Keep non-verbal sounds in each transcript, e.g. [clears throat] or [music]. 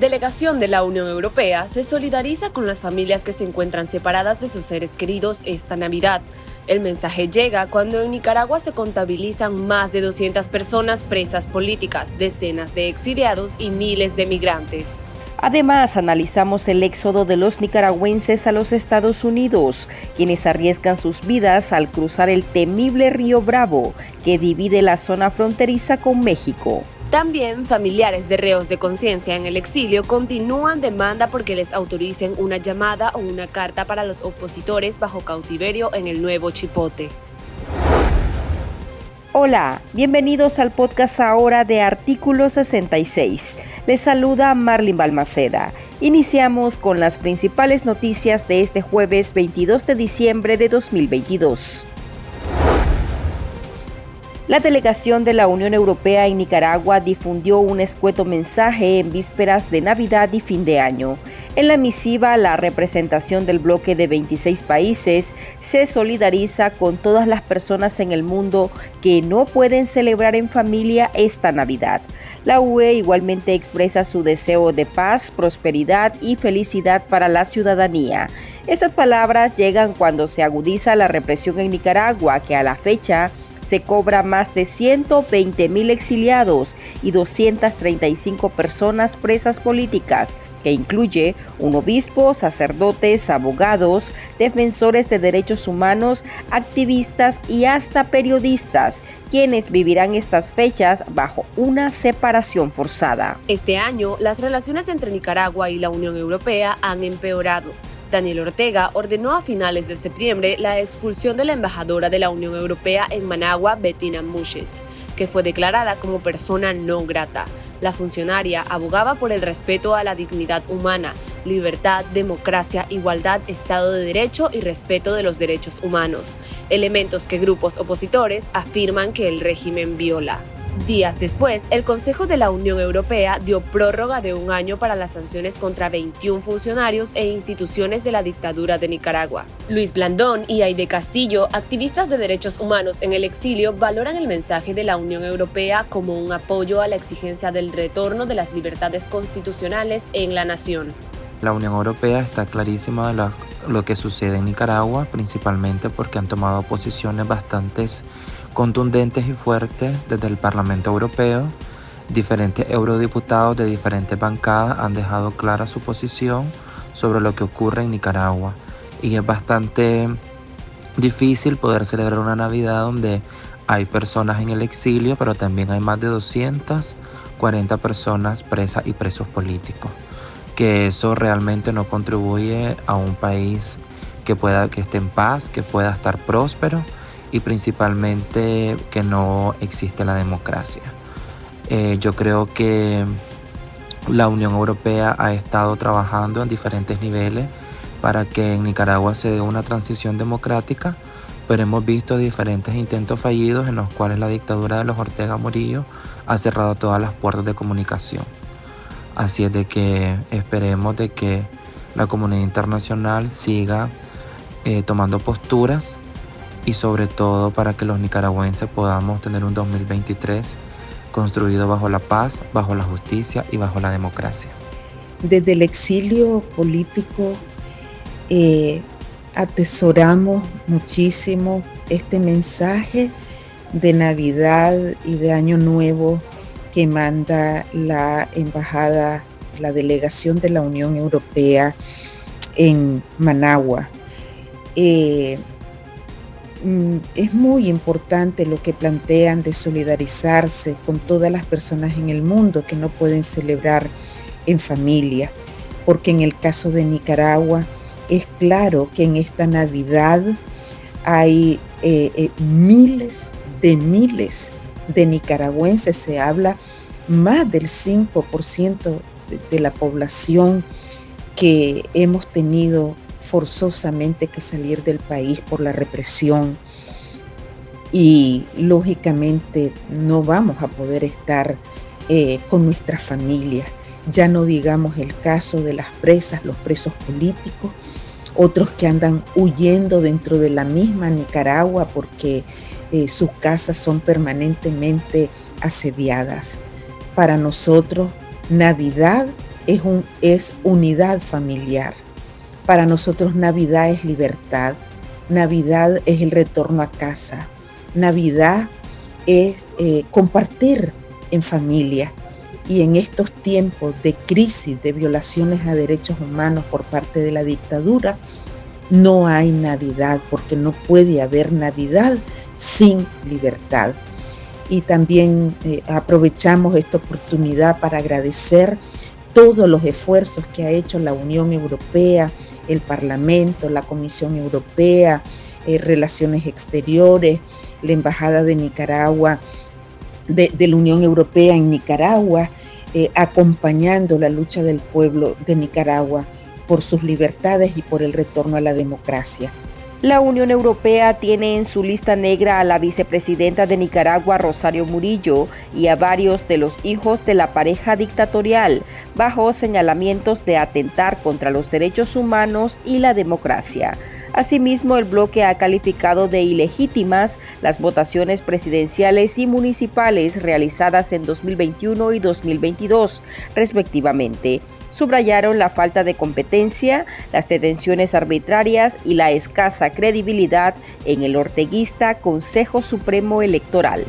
Delegación de la Unión Europea se solidariza con las familias que se encuentran separadas de sus seres queridos esta Navidad. El mensaje llega cuando en Nicaragua se contabilizan más de 200 personas presas políticas, decenas de exiliados y miles de migrantes. Además, analizamos el éxodo de los nicaragüenses a los Estados Unidos, quienes arriesgan sus vidas al cruzar el temible río Bravo, que divide la zona fronteriza con México. También familiares de reos de conciencia en el exilio continúan demanda porque les autoricen una llamada o una carta para los opositores bajo cautiverio en el nuevo Chipote. Hola, bienvenidos al podcast ahora de Artículo 66. Les saluda Marlin Balmaceda. Iniciamos con las principales noticias de este jueves 22 de diciembre de 2022. La delegación de la Unión Europea en Nicaragua difundió un escueto mensaje en vísperas de Navidad y fin de año. En la misiva, la representación del bloque de 26 países se solidariza con todas las personas en el mundo que no pueden celebrar en familia esta Navidad. La UE igualmente expresa su deseo de paz, prosperidad y felicidad para la ciudadanía. Estas palabras llegan cuando se agudiza la represión en Nicaragua, que a la fecha se cobra más de 120 mil exiliados y 235 personas presas políticas, que incluye un obispo, sacerdotes, abogados, defensores de derechos humanos, activistas y hasta periodistas, quienes vivirán estas fechas bajo una separación forzada. Este año, las relaciones entre Nicaragua y la Unión Europea han empeorado Daniel Ortega ordenó a finales de septiembre la expulsión de la embajadora de la Unión Europea en Managua, Bettina Mushet, que fue declarada como persona no grata. La funcionaria abogaba por el respeto a la dignidad humana, libertad, democracia, igualdad, Estado de Derecho y respeto de los derechos humanos, elementos que grupos opositores afirman que el régimen viola. Días después, el Consejo de la Unión Europea dio prórroga de un año para las sanciones contra 21 funcionarios e instituciones de la dictadura de Nicaragua. Luis Blandón y Aide Castillo, activistas de derechos humanos en el exilio, valoran el mensaje de la Unión Europea como un apoyo a la exigencia del retorno de las libertades constitucionales en la nación. La Unión Europea está clarísima de lo, que sucede en Nicaragua, principalmente porque han tomado posiciones bastante contundentes y fuertes desde el Parlamento Europeo. Diferentes eurodiputados de diferentes bancadas han dejado clara su posición sobre lo que ocurre en Nicaragua. Y es bastante difícil poder celebrar una Navidad donde hay personas en el exilio, pero también hay más de 240 personas presas y presos políticos. Que eso realmente no contribuye a un país que pueda que esté en paz, que pueda estar próspero y principalmente que no existe la democracia. Eh, yo creo que la Unión Europea ha estado trabajando en diferentes niveles para que en Nicaragua se dé una transición democrática, pero hemos visto diferentes intentos fallidos en los cuales la dictadura de los Ortega Murillo ha cerrado todas las puertas de comunicación. Así es de que esperemos de que la comunidad internacional siga eh, tomando posturas y sobre todo para que los nicaragüenses podamos tener un 2023 construido bajo la paz, bajo la justicia y bajo la democracia. Desde el exilio político eh, atesoramos muchísimo este mensaje de Navidad y de Año Nuevo que manda la embajada, la delegación de la Unión Europea en Managua. Eh, es muy importante lo que plantean de solidarizarse con todas las personas en el mundo que no pueden celebrar en familia, porque en el caso de Nicaragua es claro que en esta Navidad hay eh, eh, miles de miles de nicaragüenses, se habla más del 5% de la población que hemos tenido forzosamente que salir del país por la represión y lógicamente no vamos a poder estar eh, con nuestra familia. Ya no digamos el caso de las presas, los presos políticos, otros que andan huyendo dentro de la misma Nicaragua porque eh, sus casas son permanentemente asediadas. Para nosotros, Navidad es, un, es unidad familiar. Para nosotros Navidad es libertad, Navidad es el retorno a casa, Navidad es eh, compartir en familia. Y en estos tiempos de crisis, de violaciones a derechos humanos por parte de la dictadura, no hay Navidad, porque no puede haber Navidad sin libertad. Y también eh, aprovechamos esta oportunidad para agradecer todos los esfuerzos que ha hecho la Unión Europea, el Parlamento, la Comisión Europea, eh, Relaciones Exteriores, la Embajada de Nicaragua, de, la Unión Europea en Nicaragua, eh, acompañando la lucha del pueblo de Nicaragua por sus libertades y por el retorno a la democracia. La Unión Europea tiene en su lista negra a la vicepresidenta de Nicaragua, Rosario Murillo, y a varios de los hijos de la pareja dictatorial, bajo señalamientos de atentar contra los derechos humanos y la democracia. Asimismo, el bloque ha calificado de ilegítimas las votaciones presidenciales y municipales realizadas en 2021 y 2022, respectivamente subrayaron la falta de competencia, las detenciones arbitrarias y la escasa credibilidad en el orteguista Consejo Supremo Electoral.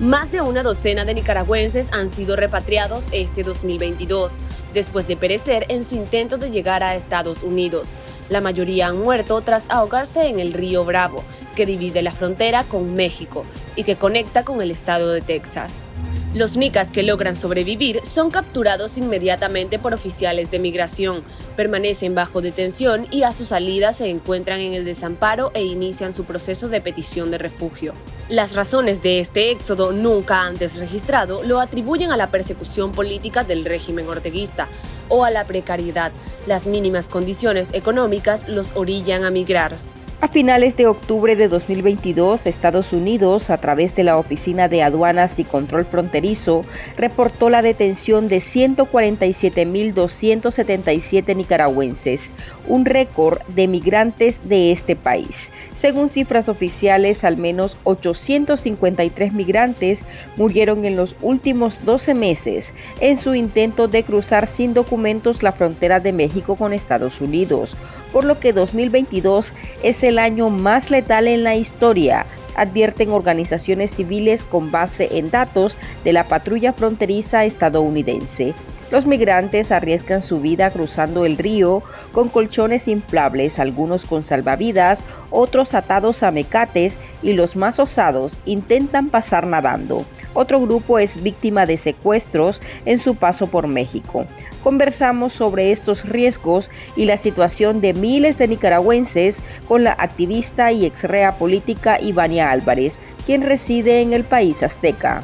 Más de una docena de nicaragüenses han sido repatriados este 2022, después de perecer en su intento de llegar a Estados Unidos. La mayoría han muerto tras ahogarse en el río Bravo, que divide la frontera con México y que conecta con el estado de Texas. Los nicas que logran sobrevivir son capturados inmediatamente por oficiales de migración, permanecen bajo detención y a su salida se encuentran en el desamparo e inician su proceso de petición de refugio. Las razones de este éxodo nunca antes registrado lo atribuyen a la persecución política del régimen orteguista o a la precariedad. Las mínimas condiciones económicas los orillan a migrar. A finales de octubre de 2022, Estados Unidos, a través de la Oficina de Aduanas y Control Fronterizo, reportó la detención de 147.277 nicaragüenses, un récord de migrantes de este país. Según cifras oficiales, al menos 853 migrantes murieron en los últimos 12 meses en su intento de cruzar sin documentos la frontera de México con Estados Unidos, por lo que 2022 es el año más letal en la historia, advierten organizaciones civiles con base en datos de la patrulla fronteriza estadounidense. Los migrantes arriesgan su vida cruzando el río con colchones inflables, algunos con salvavidas, otros atados a mecates y los más osados intentan pasar nadando. Otro grupo es víctima de secuestros en su paso por México. Conversamos sobre estos riesgos y la situación de miles de nicaragüenses con la activista y exrea política Ivania Álvarez, quien reside en el país azteca.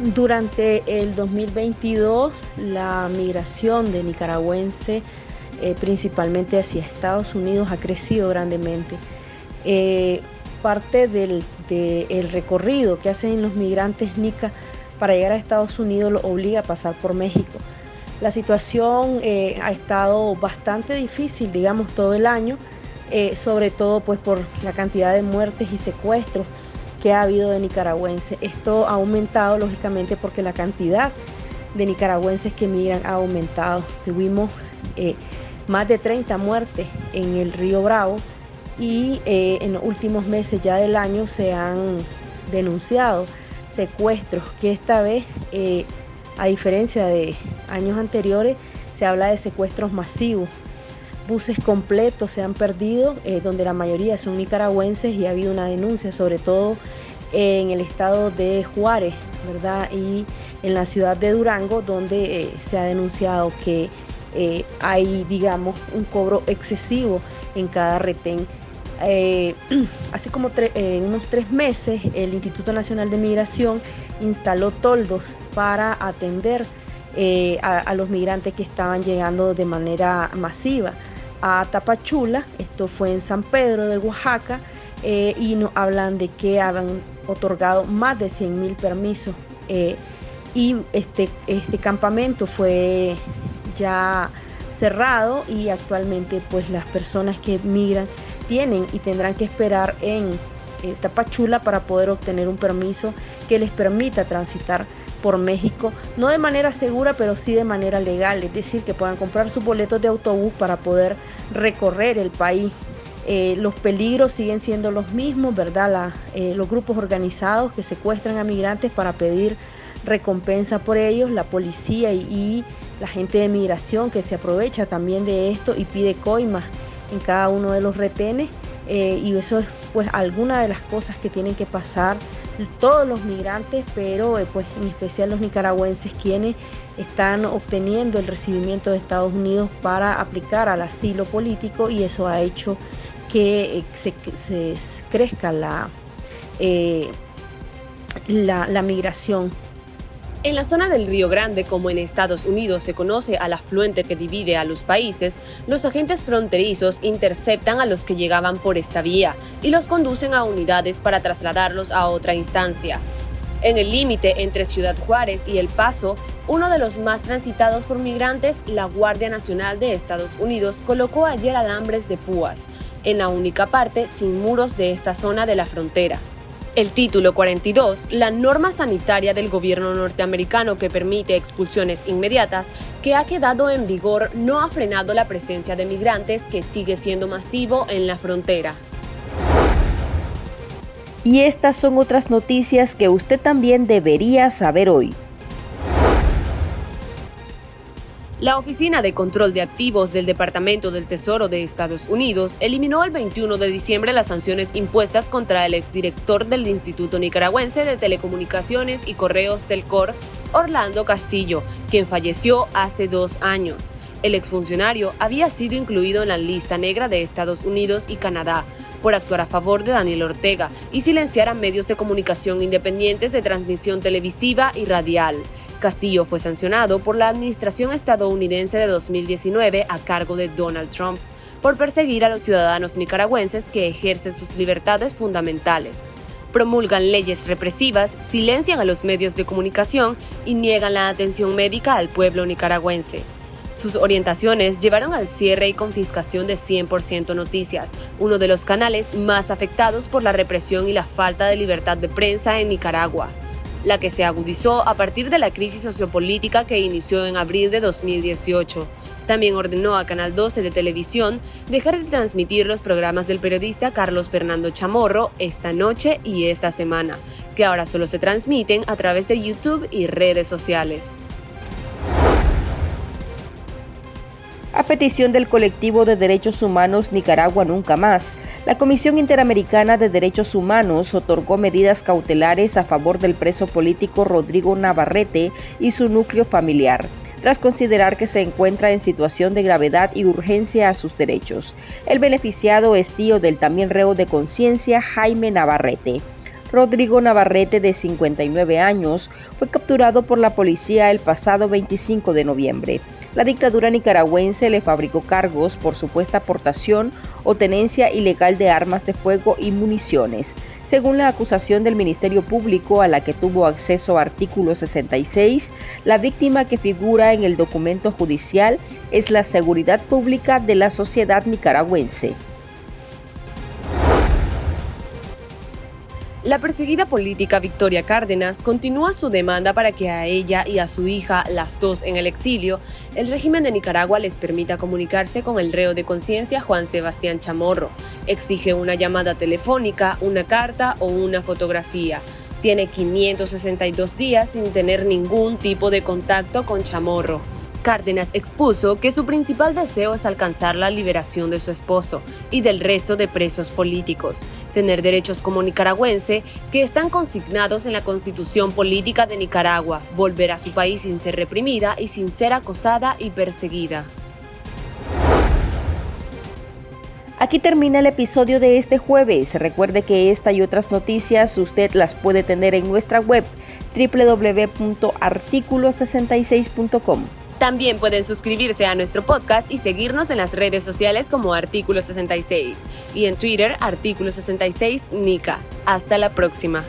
Durante el 2022, la migración de nicaragüense, eh, principalmente hacia Estados Unidos, ha crecido grandemente. Eh, parte del recorrido que hacen los migrantes nica para llegar a Estados Unidos lo obliga a pasar por México. La situación eh, ha estado bastante difícil, digamos, todo el año, sobre todo pues por la cantidad de muertes y secuestros que ha habido de nicaragüenses. Esto ha aumentado lógicamente porque la cantidad de nicaragüenses que migran ha aumentado. Tuvimos eh, más de 30 muertes en el río Bravo y eh, en los últimos meses ya del año se han denunciado secuestros que esta vez, eh, a diferencia de años anteriores, se habla de secuestros masivos buses completos se han perdido, eh, donde la mayoría son nicaragüenses y ha habido una denuncia, sobre todo en el estado de Juárez, ¿verdad? Y en la ciudad de Durango, donde eh, se ha denunciado que eh, hay, digamos, un cobro excesivo en cada retén. [clears throat] hace como unos tres meses, el Instituto Nacional de Migración instaló toldos para atender a, los migrantes que estaban llegando de manera masiva a Tapachula, esto fue en San Pedro de Oaxaca, eh, y nos hablan de que han otorgado más de 100 mil permisos. Eh, y este, este campamento fue ya cerrado y actualmente pues las personas que migran tienen y tendrán que esperar en eh, Tapachula para poder obtener un permiso que les permita transitar por México, no de manera segura, pero sí de manera legal, es decir, que puedan comprar sus boletos de autobús para poder recorrer el país. Eh, los peligros siguen siendo los mismos, ¿verdad? Eh, los grupos organizados que secuestran a migrantes para pedir recompensa por ellos, la policía y, la gente de migración que se aprovecha también de esto y pide coimas en cada uno de los retenes. Eh, y eso es pues alguna de las cosas que tienen que pasar todos los migrantes, pero eh, pues en especial los nicaragüenses quienes están obteniendo el recibimiento de Estados Unidos para aplicar al asilo político y eso ha hecho que eh, se, crezca la, la, la migración en la zona del Río Grande, como en Estados Unidos se conoce al afluente que divide a los países, los agentes fronterizos interceptan a los que llegaban por esta vía y los conducen a unidades para trasladarlos a otra instancia. En el límite entre Ciudad Juárez y El Paso, uno de los más transitados por migrantes, la Guardia Nacional de Estados Unidos colocó ayer alambres de púas, en la única parte sin muros de esta zona de la frontera. El título 42, la norma sanitaria del gobierno norteamericano que permite expulsiones inmediatas, que ha quedado en vigor, no ha frenado la presencia de migrantes que sigue siendo masivo en la frontera. Y estas son otras noticias que usted también debería saber hoy. La Oficina de Control de Activos del Departamento del Tesoro de Estados Unidos eliminó el 21 de diciembre las sanciones impuestas contra el exdirector del Instituto Nicaragüense de Telecomunicaciones y Correos Telcor, Orlando Castillo, quien falleció hace dos años. El exfuncionario había sido incluido en la lista negra de Estados Unidos y Canadá por actuar a favor de Daniel Ortega y silenciar a medios de comunicación independientes de transmisión televisiva y radial. Castillo fue sancionado por la administración estadounidense de 2019 a cargo de Donald Trump por perseguir a los ciudadanos nicaragüenses que ejercen sus libertades fundamentales. Promulgan leyes represivas, silencian a los medios de comunicación y niegan la atención médica al pueblo nicaragüense. Sus orientaciones llevaron al cierre y confiscación de 100% Noticias, uno de los canales más afectados por la represión y la falta de libertad de prensa en Nicaragua la que se agudizó a partir de la crisis sociopolítica que inició en abril de 2018. También ordenó a Canal 12 de televisión dejar de transmitir los programas del periodista Carlos Fernando Chamorro esta noche y esta semana, que ahora solo se transmiten a través de YouTube y redes sociales. A petición del colectivo de derechos humanos Nicaragua Nunca Más, la Comisión Interamericana de Derechos Humanos otorgó medidas cautelares a favor del preso político Rodrigo Navarrete y su núcleo familiar tras considerar que se encuentra en situación de gravedad y urgencia a sus derechos. El beneficiado es tío del también reo de conciencia Jaime Navarrete. Rodrigo Navarrete, de 59 años, fue capturado por la policía el pasado 25 de noviembre. La dictadura nicaragüense le fabricó cargos por supuesta aportación o tenencia ilegal de armas de fuego y municiones. Según la acusación del Ministerio Público a la que tuvo acceso artículo 66, la víctima que figura en el documento judicial es la seguridad pública de la sociedad nicaragüense. La perseguida política Victoria Cárdenas continúa su demanda para que a ella y a su hija, las dos en el exilio, el régimen de Nicaragua les permita comunicarse con el reo de conciencia Juan Sebastián Chamorro. Exige una llamada telefónica, una carta o una fotografía. Tiene 562 días sin tener ningún tipo de contacto con Chamorro. Cárdenas expuso que su principal deseo es alcanzar la liberación de su esposo y del resto de presos políticos, tener derechos como nicaragüense que están consignados en la constitución política de Nicaragua, volver a su país sin ser reprimida y sin ser acosada y perseguida. Aquí termina el episodio de este jueves. Recuerde que esta y otras noticias usted las puede tener en nuestra web www.articulo66.com. También pueden suscribirse a nuestro podcast y seguirnos en las redes sociales como Artículo 66 y en Twitter Artículo 66 Nica. Hasta la próxima.